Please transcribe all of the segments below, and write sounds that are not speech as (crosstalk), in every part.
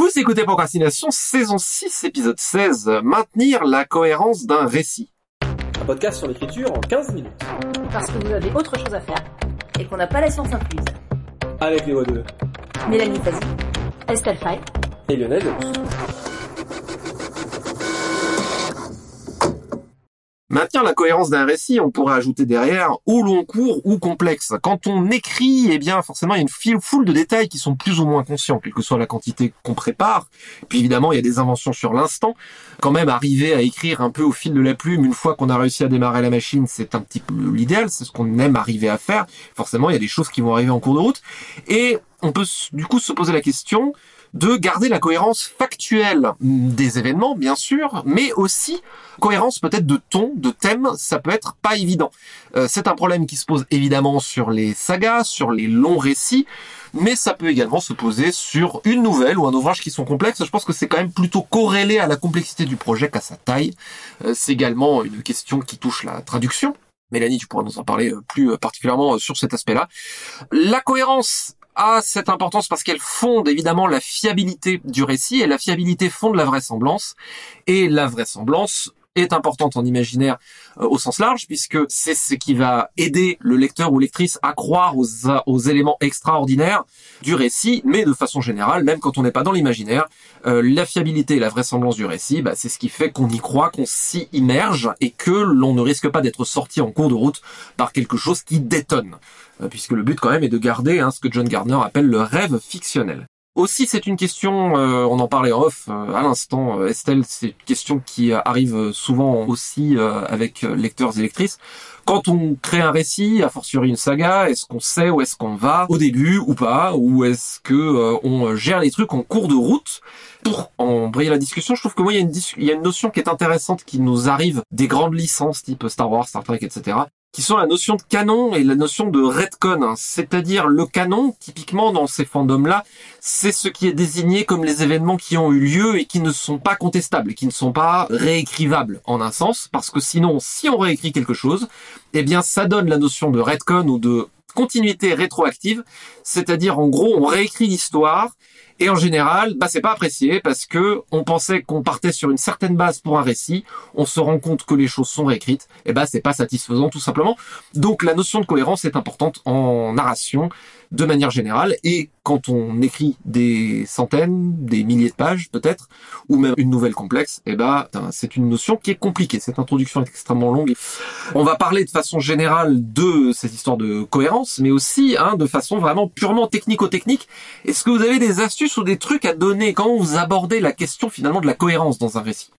Vous écoutez Procrastination, saison 6, épisode 16, maintenir la cohérence d'un récit. Un podcast sur l'écriture en 15 minutes. Parce que vous avez autre chose à faire et qu'on n'a pas la science incluse. Avec les voix de Mélanie Fazi, Estelle Fay, et Lionel Delous. Maintenir la cohérence d'un récit, on pourrait ajouter derrière ou long cours ou complexe. Quand on écrit, eh bien forcément il y a une foule de détails qui sont plus ou moins conscients, quelle que soit la quantité qu'on prépare. Puis évidemment il y a des inventions sur l'instant. Quand même arriver à écrire un peu au fil de la plume une fois qu'on a réussi à démarrer la machine, c'est un petit peu l'idéal, c'est ce qu'on aime arriver à faire. Forcément il y a des choses qui vont arriver en cours de route. Et on peut du coup se poser la question de garder la cohérence factuelle des événements, bien sûr, mais aussi cohérence peut-être de ton, de thème, ça peut être pas évident. Euh, c'est un problème qui se pose évidemment sur les sagas, sur les longs récits, mais ça peut également se poser sur une nouvelle ou un ouvrage qui sont complexes. Je pense que c'est quand même plutôt corrélé à la complexité du projet qu'à sa taille. Euh, c'est également une question qui touche la traduction. Mélanie, tu pourras nous en parler euh, plus particulièrement sur cet aspect-là. La cohérence a cette importance parce qu'elle fonde évidemment la fiabilité du récit et la fiabilité fonde la vraisemblance. Et la vraisemblance est importante en imaginaire euh, au sens large puisque c'est ce qui va aider le lecteur ou lectrice à croire aux, aux éléments extraordinaires du récit, mais de façon générale, même quand on n'est pas dans l'imaginaire, euh, la fiabilité et la vraisemblance du récit, bah, c'est ce qui fait qu'on y croit, qu'on s'y immerge et que l'on ne risque pas d'être sorti en cours de route par quelque chose qui détonne. Euh, puisque le but quand même est de garder hein, ce que John Gardner appelle le rêve fictionnel. Aussi, c'est une question, euh, on en parlait off euh, à l'instant, Estelle, c'est une question qui arrive souvent aussi avec lecteurs et lectrices. Quand on crée un récit, a fortiori une saga, est-ce qu'on sait où est-ce qu'on va au début ou pas, ou est-ce que on gère les trucs en cours de route? Pour embrayer la discussion, je trouve que moi il y a une, il y a une notion qui est intéressante qui nous arrive des grandes licences type Star Wars, Star Trek, etc qui sont la notion de canon et la notion de retcon, hein. c'est-à-dire le canon, typiquement dans ces fandoms-là, c'est ce qui est désigné comme les événements qui ont eu lieu et qui ne sont pas contestables, qui ne sont pas réécrivables en un sens, parce que sinon, si on réécrit quelque chose, eh bien ça donne la notion de retcon ou de continuité rétroactive, c'est-à-dire en gros on réécrit l'histoire et en général, bah, c'est pas apprécié parce que on pensait qu'on partait sur une certaine base pour un récit. On se rend compte que les choses sont réécrites. Et bah, c'est pas satisfaisant tout simplement. Donc, la notion de cohérence est importante en narration de manière générale. Et quand on écrit des centaines, des milliers de pages peut-être, ou même une nouvelle complexe, eh ben, c'est une notion qui est compliquée. Cette introduction est extrêmement longue. On va parler de façon générale de cette histoire de cohérence, mais aussi hein, de façon vraiment purement technico-technique. Est-ce que vous avez des astuces ou des trucs à donner? Quand vous abordez la question finalement de la cohérence dans un récit?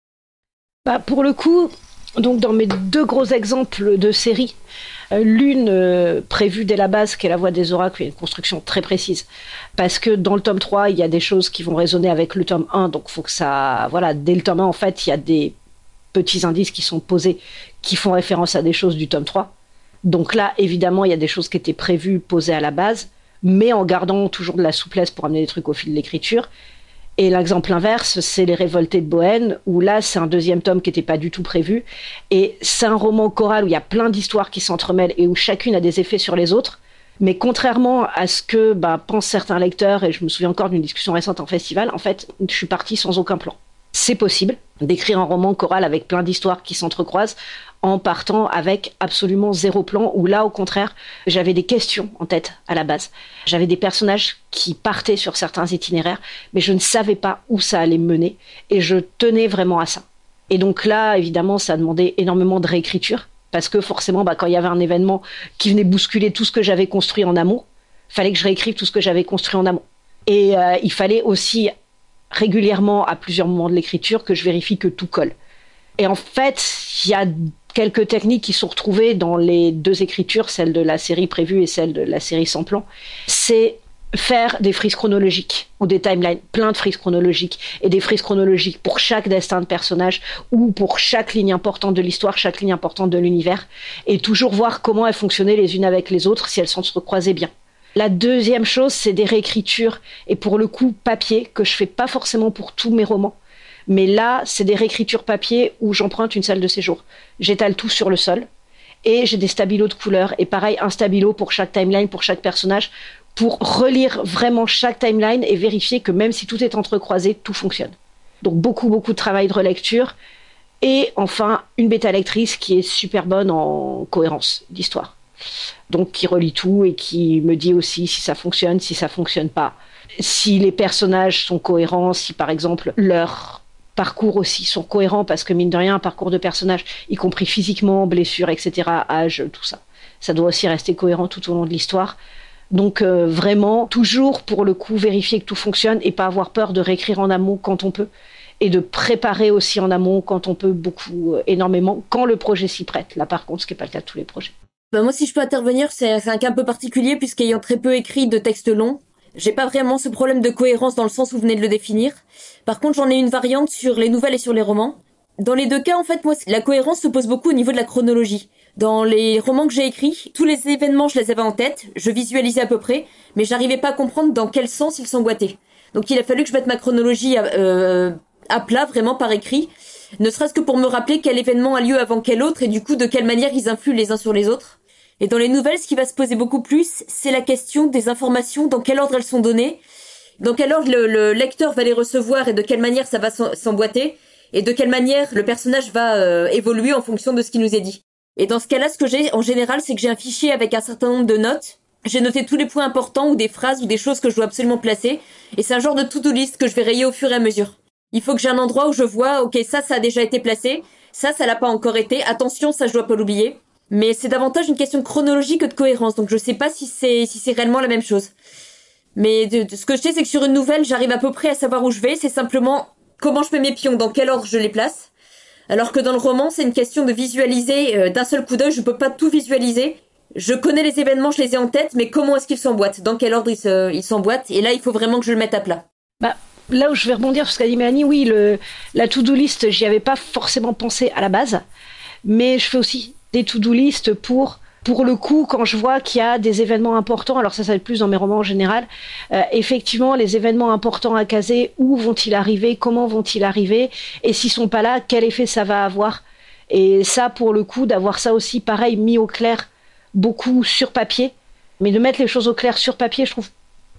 Bah, Pour le coup, donc dans mes deux gros exemples de séries, euh, l'une euh, prévue dès la base, qui est la voix des oracles, une construction très précise. Parce que dans le tome 3, il y a des choses qui vont résonner avec le tome 1, donc faut que ça... Voilà, dès le tome 1, en fait, il y a des petits indices qui sont posés qui font référence à des choses du tome 3. Donc là, évidemment, il y a des choses qui étaient prévues, posées à la base, mais en gardant toujours de la souplesse pour amener des trucs au fil de l'écriture. Et l'exemple inverse, c'est Les Révoltés de Bohème, où là, c'est un deuxième tome qui n'était pas du tout prévu. Et c'est un roman choral où il y a plein d'histoires qui s'entremêlent et où chacune a des effets sur les autres. Mais contrairement à ce que bah, pensent certains lecteurs, et je me souviens encore d'une discussion récente en festival, en fait, je suis partie sans aucun plan. C'est possible d'écrire un roman choral avec plein d'histoires qui s'entrecroisent en partant avec absolument zéro plan, où là, au contraire, j'avais des questions en tête à la base. J'avais des personnages qui partaient sur certains itinéraires, mais je ne savais pas où ça allait me mener, et je tenais vraiment à ça. Et donc là, évidemment, ça a demandé énormément de réécriture, parce que forcément, bah, quand il y avait un événement qui venait bousculer tout ce que j'avais construit en amont, fallait que je réécrive tout ce que j'avais construit en amont. Et euh, il fallait aussi régulièrement, à plusieurs moments de l'écriture, que je vérifie que tout colle. Et en fait, il y a quelques techniques qui sont retrouvées dans les deux écritures, celle de la série prévue et celle de la série sans plan. C'est faire des frises chronologiques ou des timelines, plein de frises chronologiques et des frises chronologiques pour chaque destin de personnage ou pour chaque ligne importante de l'histoire, chaque ligne importante de l'univers et toujours voir comment elles fonctionnaient les unes avec les autres si elles s'entrecroisaient bien. La deuxième chose, c'est des réécritures et pour le coup papier que je fais pas forcément pour tous mes romans mais là, c'est des réécritures papier où j'emprunte une salle de séjour. J'étale tout sur le sol et j'ai des stabilos de couleur. Et pareil, un stabilo pour chaque timeline, pour chaque personnage, pour relire vraiment chaque timeline et vérifier que même si tout est entrecroisé, tout fonctionne. Donc beaucoup, beaucoup de travail de relecture. Et enfin, une bêta lectrice qui est super bonne en cohérence d'histoire. Donc qui relit tout et qui me dit aussi si ça fonctionne, si ça fonctionne pas. Si les personnages sont cohérents, si par exemple leur parcours aussi sont cohérents, parce que mine de rien, un parcours de personnage, y compris physiquement, blessures, etc., âge, tout ça, ça doit aussi rester cohérent tout au long de l'histoire. Donc euh, vraiment, toujours pour le coup, vérifier que tout fonctionne et pas avoir peur de réécrire en amont quand on peut et de préparer aussi en amont quand on peut beaucoup, euh, énormément, quand le projet s'y prête. Là par contre, ce qui n'est pas le cas de tous les projets. Bah moi, si je peux intervenir, c'est un cas un peu particulier puisqu'ayant très peu écrit de textes longs, j'ai pas vraiment ce problème de cohérence dans le sens où vous venez de le définir. Par contre, j'en ai une variante sur les nouvelles et sur les romans. Dans les deux cas, en fait, moi, la cohérence se pose beaucoup au niveau de la chronologie. Dans les romans que j'ai écrits, tous les événements, je les avais en tête, je visualisais à peu près, mais j'arrivais pas à comprendre dans quel sens ils s'emboîtaient. Donc il a fallu que je mette ma chronologie euh, à plat, vraiment par écrit, ne serait-ce que pour me rappeler quel événement a lieu avant quel autre et du coup de quelle manière ils influent les uns sur les autres. Et dans les nouvelles, ce qui va se poser beaucoup plus, c'est la question des informations, dans quel ordre elles sont données, dans quel ordre le, lecteur va les recevoir et de quelle manière ça va s'emboîter, et de quelle manière le personnage va euh, évoluer en fonction de ce qui nous est dit. Et dans ce cas-là, ce que j'ai en général, c'est que j'ai un fichier avec un certain nombre de notes. J'ai noté tous les points importants ou des phrases ou des choses que je dois absolument placer. Et c'est un genre de to-do list que je vais rayer au fur et à mesure. Il faut que j'ai un endroit où je vois, ok, ça, ça a déjà été placé. Ça, ça l'a pas encore été. Attention, ça, je dois pas l'oublier. Mais c'est davantage une question de chronologie que de cohérence. Donc je sais pas si c'est, si c'est réellement la même chose. Mais ce que je sais, c'est que sur une nouvelle, j'arrive à peu près à savoir où je vais. C'est simplement comment je mets mes pions, dans quel ordre je les place. Alors que dans le roman, c'est une question de visualiser euh, d'un seul coup d'œil. Je peux pas tout visualiser. Je connais les événements, je les ai en tête, mais comment est-ce qu'ils s'emboîtent? Dans quel ordre ils s'emboîtent? Et là, il faut vraiment que je le mette à plat. Bah, là où je vais rebondir sur ce qu'a dit Mélanie, oui, la to-do list, j'y avais pas forcément pensé à la base, mais je fais aussi des to-do list pour pour le coup, quand je vois qu'il y a des événements importants, alors ça, ça va être plus dans mes romans en général, euh, effectivement, les événements importants à caser, où vont-ils arriver, comment vont-ils arriver, et s'ils sont pas là, quel effet ça va avoir. Et ça, pour le coup, d'avoir ça aussi, pareil, mis au clair, beaucoup sur papier, mais de mettre les choses au clair sur papier, je trouve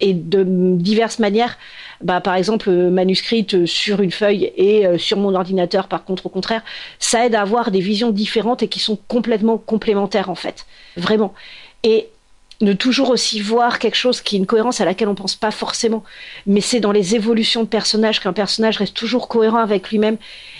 et de diverses manières. Bah, par exemple, manuscrite sur une feuille et euh, sur mon ordinateur, par contre, au contraire, ça aide à avoir des visions différentes et qui sont complètement complémentaires, en fait. Vraiment. Et de toujours aussi voir quelque chose qui est une cohérence à laquelle on pense pas forcément, mais c'est dans les évolutions de personnages qu'un personnage reste toujours cohérent avec lui-même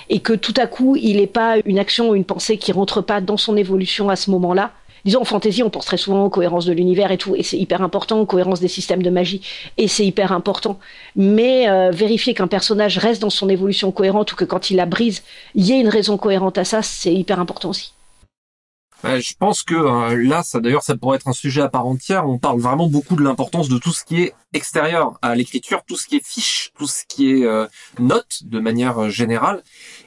et que tout à coup il n'est pas une action ou une pensée qui rentre pas dans son évolution à ce moment-là, disons en fantasy, on pense très souvent aux cohérences de l'univers et tout, et c'est hyper important, aux cohérences des systèmes de magie, et c'est hyper important. Mais euh, vérifier qu'un personnage reste dans son évolution cohérente ou que quand il la brise, il y ait une raison cohérente à ça, c'est hyper important aussi. Je pense que euh, là, ça d'ailleurs, ça pourrait être un sujet à part entière. On parle vraiment beaucoup de l'importance de tout ce qui est extérieur à l'écriture, tout ce qui est fiche, tout ce qui est euh, note de manière générale.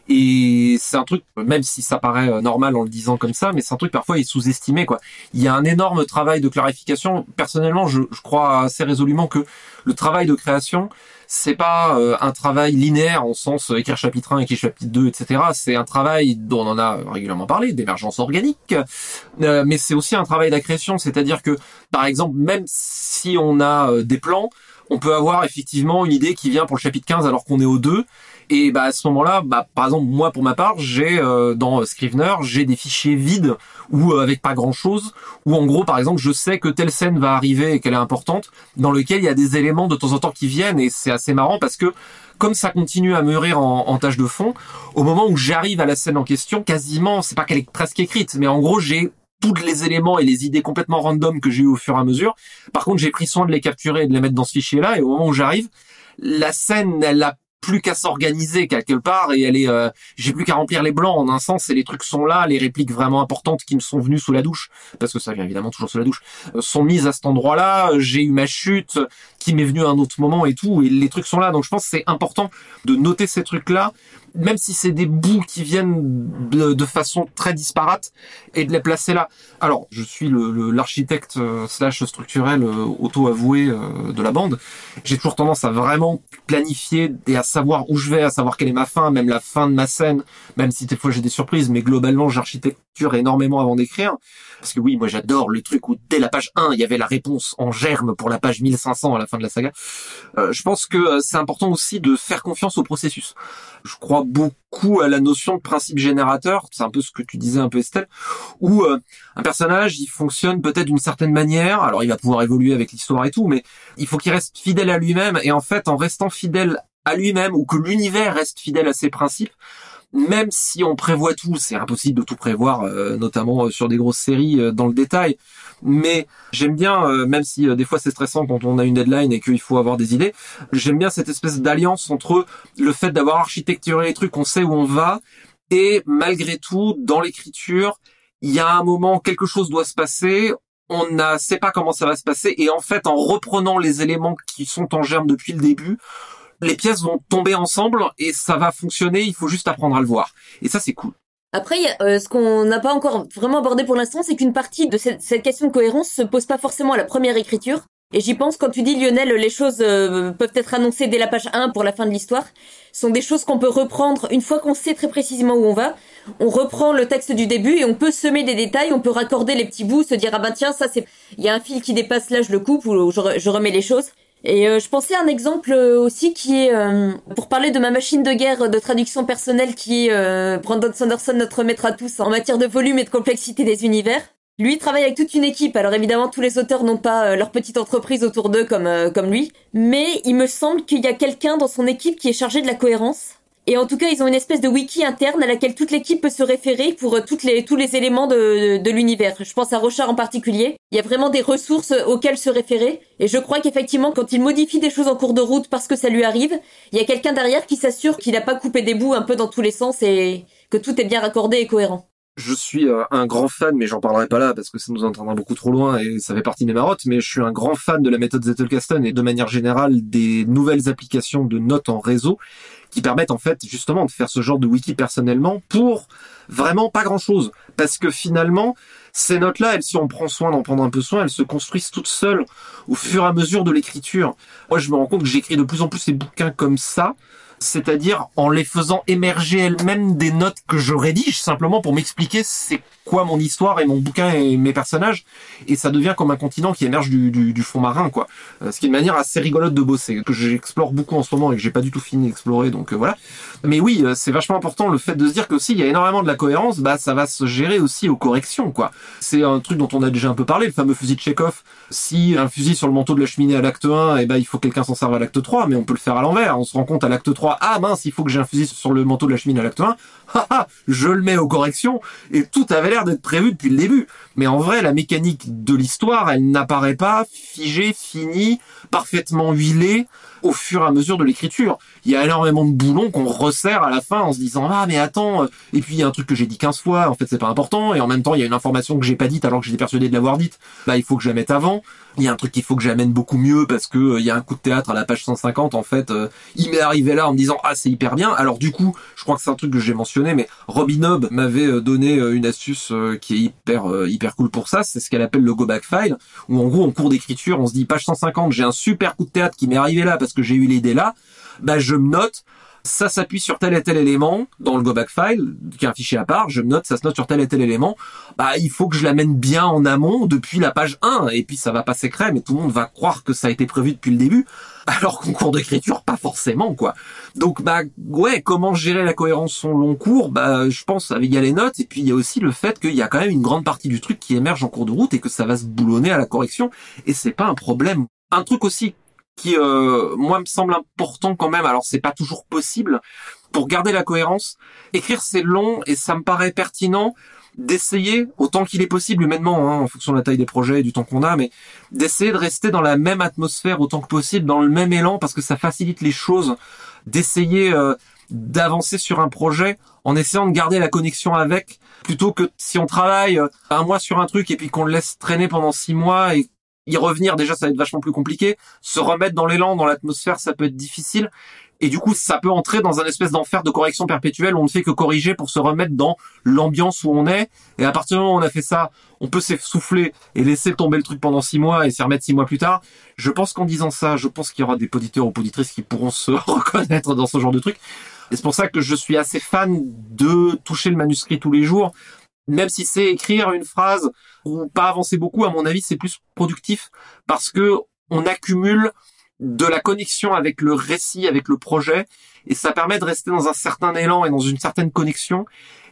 Et c'est un truc, même si ça paraît euh, normal en le disant comme ça, mais c'est un truc parfois est sous-estimé quoi. Il y a un énorme travail de clarification. Personnellement, je crois assez résolument que le travail de création, c'est pas euh, un travail linéaire en sens euh, écrire chapitre 1, écrire chapitre 2, etc. C'est un travail dont on en a régulièrement parlé, d'émergence organique, mais c'est aussi un travail d'accrétion, c'est-à-dire que, par exemple, même si on a des plans, on peut avoir effectivement une idée qui vient pour le chapitre 15 alors qu'on est au 2, et bah à ce moment-là, bah par exemple moi pour ma part, j'ai euh, dans Scrivener, j'ai des fichiers vides ou euh, avec pas grand-chose où en gros par exemple, je sais que telle scène va arriver et qu'elle est importante dans lequel il y a des éléments de temps en temps qui viennent et c'est assez marrant parce que comme ça continue à mûrir en, en tâche de fond, au moment où j'arrive à la scène en question, quasiment, c'est pas qu'elle est presque écrite, mais en gros j'ai tous les éléments et les idées complètement random que j'ai eu au fur et à mesure. Par contre, j'ai pris soin de les capturer et de les mettre dans ce fichier-là. Et au moment où j'arrive, la scène, elle a plus qu'à s'organiser quelque part et elle est euh, j'ai plus qu'à remplir les blancs en un sens et les trucs sont là les répliques vraiment importantes qui me sont venues sous la douche parce que ça vient évidemment toujours sous la douche euh, sont mises à cet endroit-là j'ai eu ma chute qui m'est venue à un autre moment et tout et les trucs sont là. Donc je pense c'est important de noter ces trucs là même si c'est des bouts qui viennent de, façon très disparate, et de les placer là. Alors, je suis l'architecte euh, slash structurel euh, auto-avoué euh, de la bande. J'ai toujours tendance à vraiment planifier et à savoir où je vais, à savoir quelle est ma fin, même la fin de ma scène, même si des fois j'ai des surprises, mais globalement j'architecte énormément avant d'écrire. Parce que oui, moi j'adore le truc où dès la page 1, il y avait la réponse en germe pour la page 1500 à la fin de la saga. Euh, je pense que euh, c'est important aussi de faire confiance au processus. Je crois beaucoup à la notion de principe générateur, c'est un peu ce que tu disais un peu Estelle, où euh, un personnage, il fonctionne peut-être d'une certaine manière, alors il va pouvoir évoluer avec l'histoire et tout, mais il faut qu'il reste fidèle à lui-même, et en fait, en restant fidèle à lui-même, ou que l'univers reste fidèle à ses principes, même si on prévoit tout, c'est impossible de tout prévoir, euh, notamment euh, sur des grosses séries euh, dans le détail. Mais j'aime bien, même si des fois c'est stressant quand on a une deadline et qu'il faut avoir des idées, j'aime bien cette espèce d'alliance entre le fait d'avoir architecturé les trucs, on sait où on va, et malgré tout, dans l'écriture, il y a un moment, quelque chose doit se passer, on ne sait pas comment ça va se passer, et en fait, en reprenant les éléments qui sont en germe depuis le début, les pièces vont tomber ensemble et ça va fonctionner, il faut juste apprendre à le voir. Et ça, c'est cool. Après, euh, ce qu'on n'a pas encore vraiment abordé pour l'instant, c'est qu'une partie de cette, question de cohérence se pose pas forcément à la première écriture. Et j'y pense quand tu dis Lionel, les choses euh, peuvent être annoncées dès la page 1 pour la fin de l'histoire. Ce sont des choses qu'on peut reprendre une fois qu'on sait très précisément où on va. On reprend le texte du début et on peut semer des détails, on peut raccorder les petits bouts, se dire ah ben tiens ça c'est il y a un fil qui dépasse là je le coupe ou je remets les choses. Et euh, je pensais à un exemple euh, aussi qui est, euh, pour parler de ma machine de guerre de traduction personnelle qui est Brandon Sanderson, notre maître à tous en matière de volume et de complexité des univers. Lui travaille avec toute une équipe, alors évidemment tous les auteurs n'ont pas leur petite entreprise autour d'eux comme, comme lui, mais il me semble qu'il y a quelqu'un dans son équipe qui est chargé de la cohérence et en tout cas, ils ont une espèce de wiki interne à laquelle toute l'équipe peut se référer pour euh, tous les éléments de, de l'univers. Je pense à Rochard en particulier. Il y a vraiment des ressources auxquelles se référer. Et je crois qu'effectivement, quand il modifie des choses en cours de route parce que ça lui arrive, il y a quelqu'un derrière qui s'assure qu'il n'a pas coupé des bouts un peu dans tous les sens et que tout est bien raccordé et cohérent je suis euh, un grand fan, mais j'en parlerai pas là parce que ça nous entraînera beaucoup trop loin et ça fait partie de mes marottes, mais je suis un grand fan de la méthode Zettelkasten et de manière générale des nouvelles applications de notes en réseau qui permettent en fait justement de faire ce genre de wiki personnellement pour vraiment pas grand chose. Parce que finalement, ces notes-là, elles, si on prend soin d'en prendre un peu soin, elles se construisent toutes seules au fur et à mesure de l'écriture. Moi, je me rends compte que j'écris de plus en plus ces bouquins comme ça, c'est-à-dire en les faisant émerger elles-mêmes des notes que je rédige simplement pour m'expliquer c'est quoi mon histoire et mon bouquin et mes personnages et ça devient comme un continent qui émerge du, du, fond marin quoi. Euh, ce qui est une manière assez rigolote de bosser que j'explore beaucoup en ce moment et que j'ai pas du tout fini d'explorer donc euh, voilà. Mais oui euh, c'est vachement important le fait de se dire que s'il y a énormément de la cohérence bah ça va se gérer aussi aux corrections quoi. C'est un truc dont on a déjà un peu parlé le fameux fusil de Chekhov. Si un fusil sur le manteau de la cheminée à l'acte 1 et eh ben il faut que quelqu'un s'en serve à l'acte 3 mais on peut le faire à l'envers. On se rend compte à l'acte 3 ah mince il faut que j'ai sur le manteau de la cheminée à l'acte 1 je le mets aux corrections et tout avait l'air d'être prévu depuis le début. Mais en vrai, la mécanique de l'histoire, elle n'apparaît pas figée, finie, parfaitement huilée au fur et à mesure de l'écriture. Il y a énormément de boulons qu'on resserre à la fin en se disant ah mais attends euh, et puis il y a un truc que j'ai dit 15 fois en fait c'est pas important et en même temps il y a une information que j'ai pas dite alors que j'étais persuadé de l'avoir dite. Là il faut que je la mette avant. Il y a un truc qu'il faut que j'amène beaucoup mieux parce que euh, il y a un coup de théâtre à la page 150 en fait euh, il m'est arrivé là en me disant ah c'est hyper bien. Alors du coup, je crois que c'est un truc que j'ai mentionné mais Robin Hobb m'avait donné une astuce qui est hyper hyper cool pour ça, c'est ce qu'elle appelle le go back file où en gros en cours d'écriture, on se dit page 150, j'ai un super coup de théâtre qui m'est arrivé là parce que j'ai eu l'idée là, bah je me note ça s'appuie sur tel et tel élément dans le go back file, qui est un fichier à part, je me note, ça se note sur tel et tel élément, bah il faut que je l'amène bien en amont depuis la page 1, et puis ça va passer crème, mais tout le monde va croire que ça a été prévu depuis le début, (laughs) alors qu'en cours d'écriture, pas forcément, quoi. Donc bah ouais, comment gérer la cohérence son long cours, bah je pense il y a les notes, et puis il y a aussi le fait qu'il y a quand même une grande partie du truc qui émerge en cours de route et que ça va se boulonner à la correction, et c'est pas un problème. Un truc aussi qui euh, moi me semble important quand même. Alors c'est pas toujours possible pour garder la cohérence. Écrire c'est long et ça me paraît pertinent d'essayer autant qu'il est possible humainement, hein, en fonction de la taille des projets et du temps qu'on a, mais d'essayer de rester dans la même atmosphère autant que possible, dans le même élan, parce que ça facilite les choses. D'essayer euh, d'avancer sur un projet en essayant de garder la connexion avec, plutôt que si on travaille euh, un mois sur un truc et puis qu'on le laisse traîner pendant six mois et y revenir déjà ça va être vachement plus compliqué. Se remettre dans l'élan, dans l'atmosphère, ça peut être difficile. Et du coup, ça peut entrer dans un espèce d'enfer de correction perpétuelle où on ne fait que corriger pour se remettre dans l'ambiance où on est. Et à partir du moment où on a fait ça, on peut s'essouffler et laisser tomber le truc pendant six mois et s'y remettre six mois plus tard. Je pense qu'en disant ça, je pense qu'il y aura des auditeurs ou auditrices qui pourront se (laughs) reconnaître dans ce genre de truc. Et c'est pour ça que je suis assez fan de toucher le manuscrit tous les jours même si c'est écrire une phrase ou pas avancer beaucoup, à mon avis, c'est plus productif parce que on accumule de la connexion avec le récit, avec le projet, et ça permet de rester dans un certain élan et dans une certaine connexion.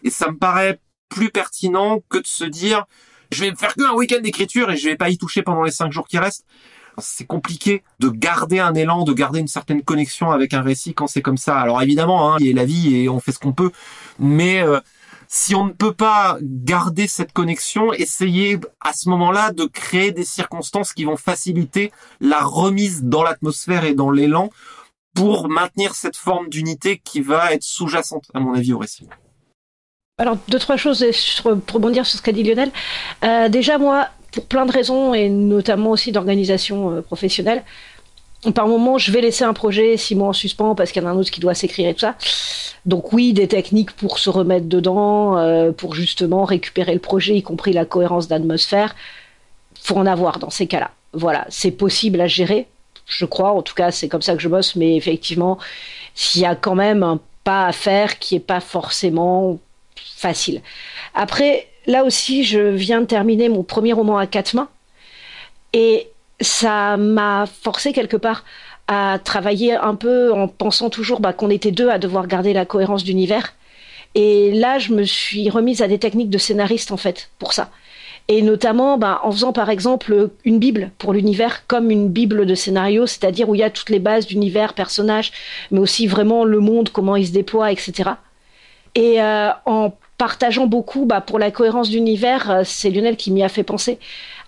Et ça me paraît plus pertinent que de se dire, je vais me faire qu'un week-end d'écriture et je vais pas y toucher pendant les cinq jours qui restent. C'est compliqué de garder un élan, de garder une certaine connexion avec un récit quand c'est comme ça. Alors évidemment, hein, il y a la vie et on fait ce qu'on peut, mais euh, si on ne peut pas garder cette connexion, essayez à ce moment-là de créer des circonstances qui vont faciliter la remise dans l'atmosphère et dans l'élan pour maintenir cette forme d'unité qui va être sous-jacente, à mon avis, au récit. Alors, deux, trois choses pour rebondir sur ce qu'a dit Lionel. Euh, déjà, moi, pour plein de raisons, et notamment aussi d'organisation euh, professionnelle, par moment, je vais laisser un projet six mois en suspens parce qu'il y en a un autre qui doit s'écrire et tout ça. Donc oui, des techniques pour se remettre dedans, euh, pour justement récupérer le projet, y compris la cohérence d'atmosphère. Faut en avoir dans ces cas-là. Voilà, c'est possible à gérer, je crois. En tout cas, c'est comme ça que je bosse. Mais effectivement, s'il y a quand même un pas à faire qui est pas forcément facile. Après, là aussi, je viens de terminer mon premier roman à quatre mains. Et ça m'a forcé quelque part à travailler un peu en pensant toujours bah, qu'on était deux à devoir garder la cohérence d'univers. Et là, je me suis remise à des techniques de scénariste en fait pour ça. Et notamment bah, en faisant par exemple une bible pour l'univers comme une bible de scénario, c'est-à-dire où il y a toutes les bases d'univers, personnages, mais aussi vraiment le monde, comment il se déploie, etc. Et euh, en partageant beaucoup, bah, pour la cohérence d'univers, euh, c'est Lionel qui m'y a fait penser,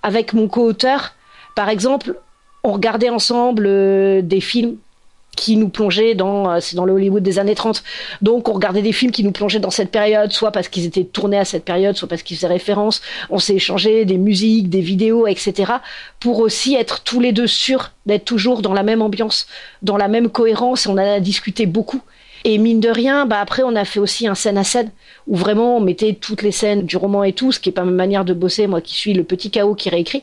avec mon co-auteur, par exemple, on regardait ensemble euh, des films qui nous plongeaient dans euh, c'est dans le Hollywood des années 30. Donc on regardait des films qui nous plongeaient dans cette période, soit parce qu'ils étaient tournés à cette période, soit parce qu'ils faisaient référence. On s'est échangé des musiques, des vidéos, etc. pour aussi être tous les deux sûrs d'être toujours dans la même ambiance, dans la même cohérence. On a discuté beaucoup. Et mine de rien, bah après on a fait aussi un scène à scène où vraiment on mettait toutes les scènes du roman et tout, ce qui est pas ma manière de bosser, moi qui suis le petit chaos qui réécrit.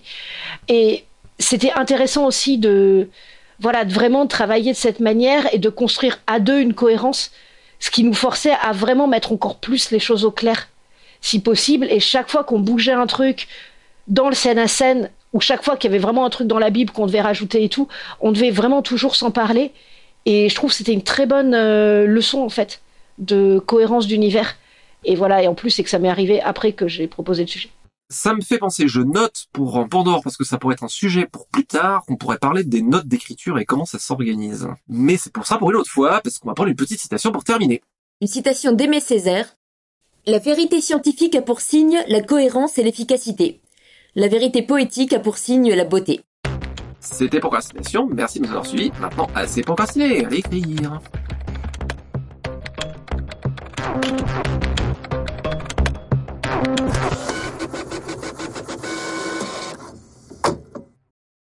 Et c'était intéressant aussi de voilà de vraiment travailler de cette manière et de construire à deux une cohérence, ce qui nous forçait à vraiment mettre encore plus les choses au clair, si possible. Et chaque fois qu'on bougeait un truc dans le scène à scène, ou chaque fois qu'il y avait vraiment un truc dans la Bible qu'on devait rajouter et tout, on devait vraiment toujours s'en parler. Et je trouve que c'était une très bonne euh, leçon en fait de cohérence d'univers. Et voilà, et en plus c'est que ça m'est arrivé après que j'ai proposé le sujet. Ça me fait penser, je note pour Pandore parce que ça pourrait être un sujet pour plus tard, on pourrait parler des notes d'écriture et comment ça s'organise. Mais c'est pour ça pour une autre fois, parce qu'on va prendre une petite citation pour terminer. Une citation d'Aimé Césaire. La vérité scientifique a pour signe la cohérence et l'efficacité. La vérité poétique a pour signe la beauté. C'était Procrastination, merci de nous avoir suivis. Maintenant, assez procrastiné, à écrire.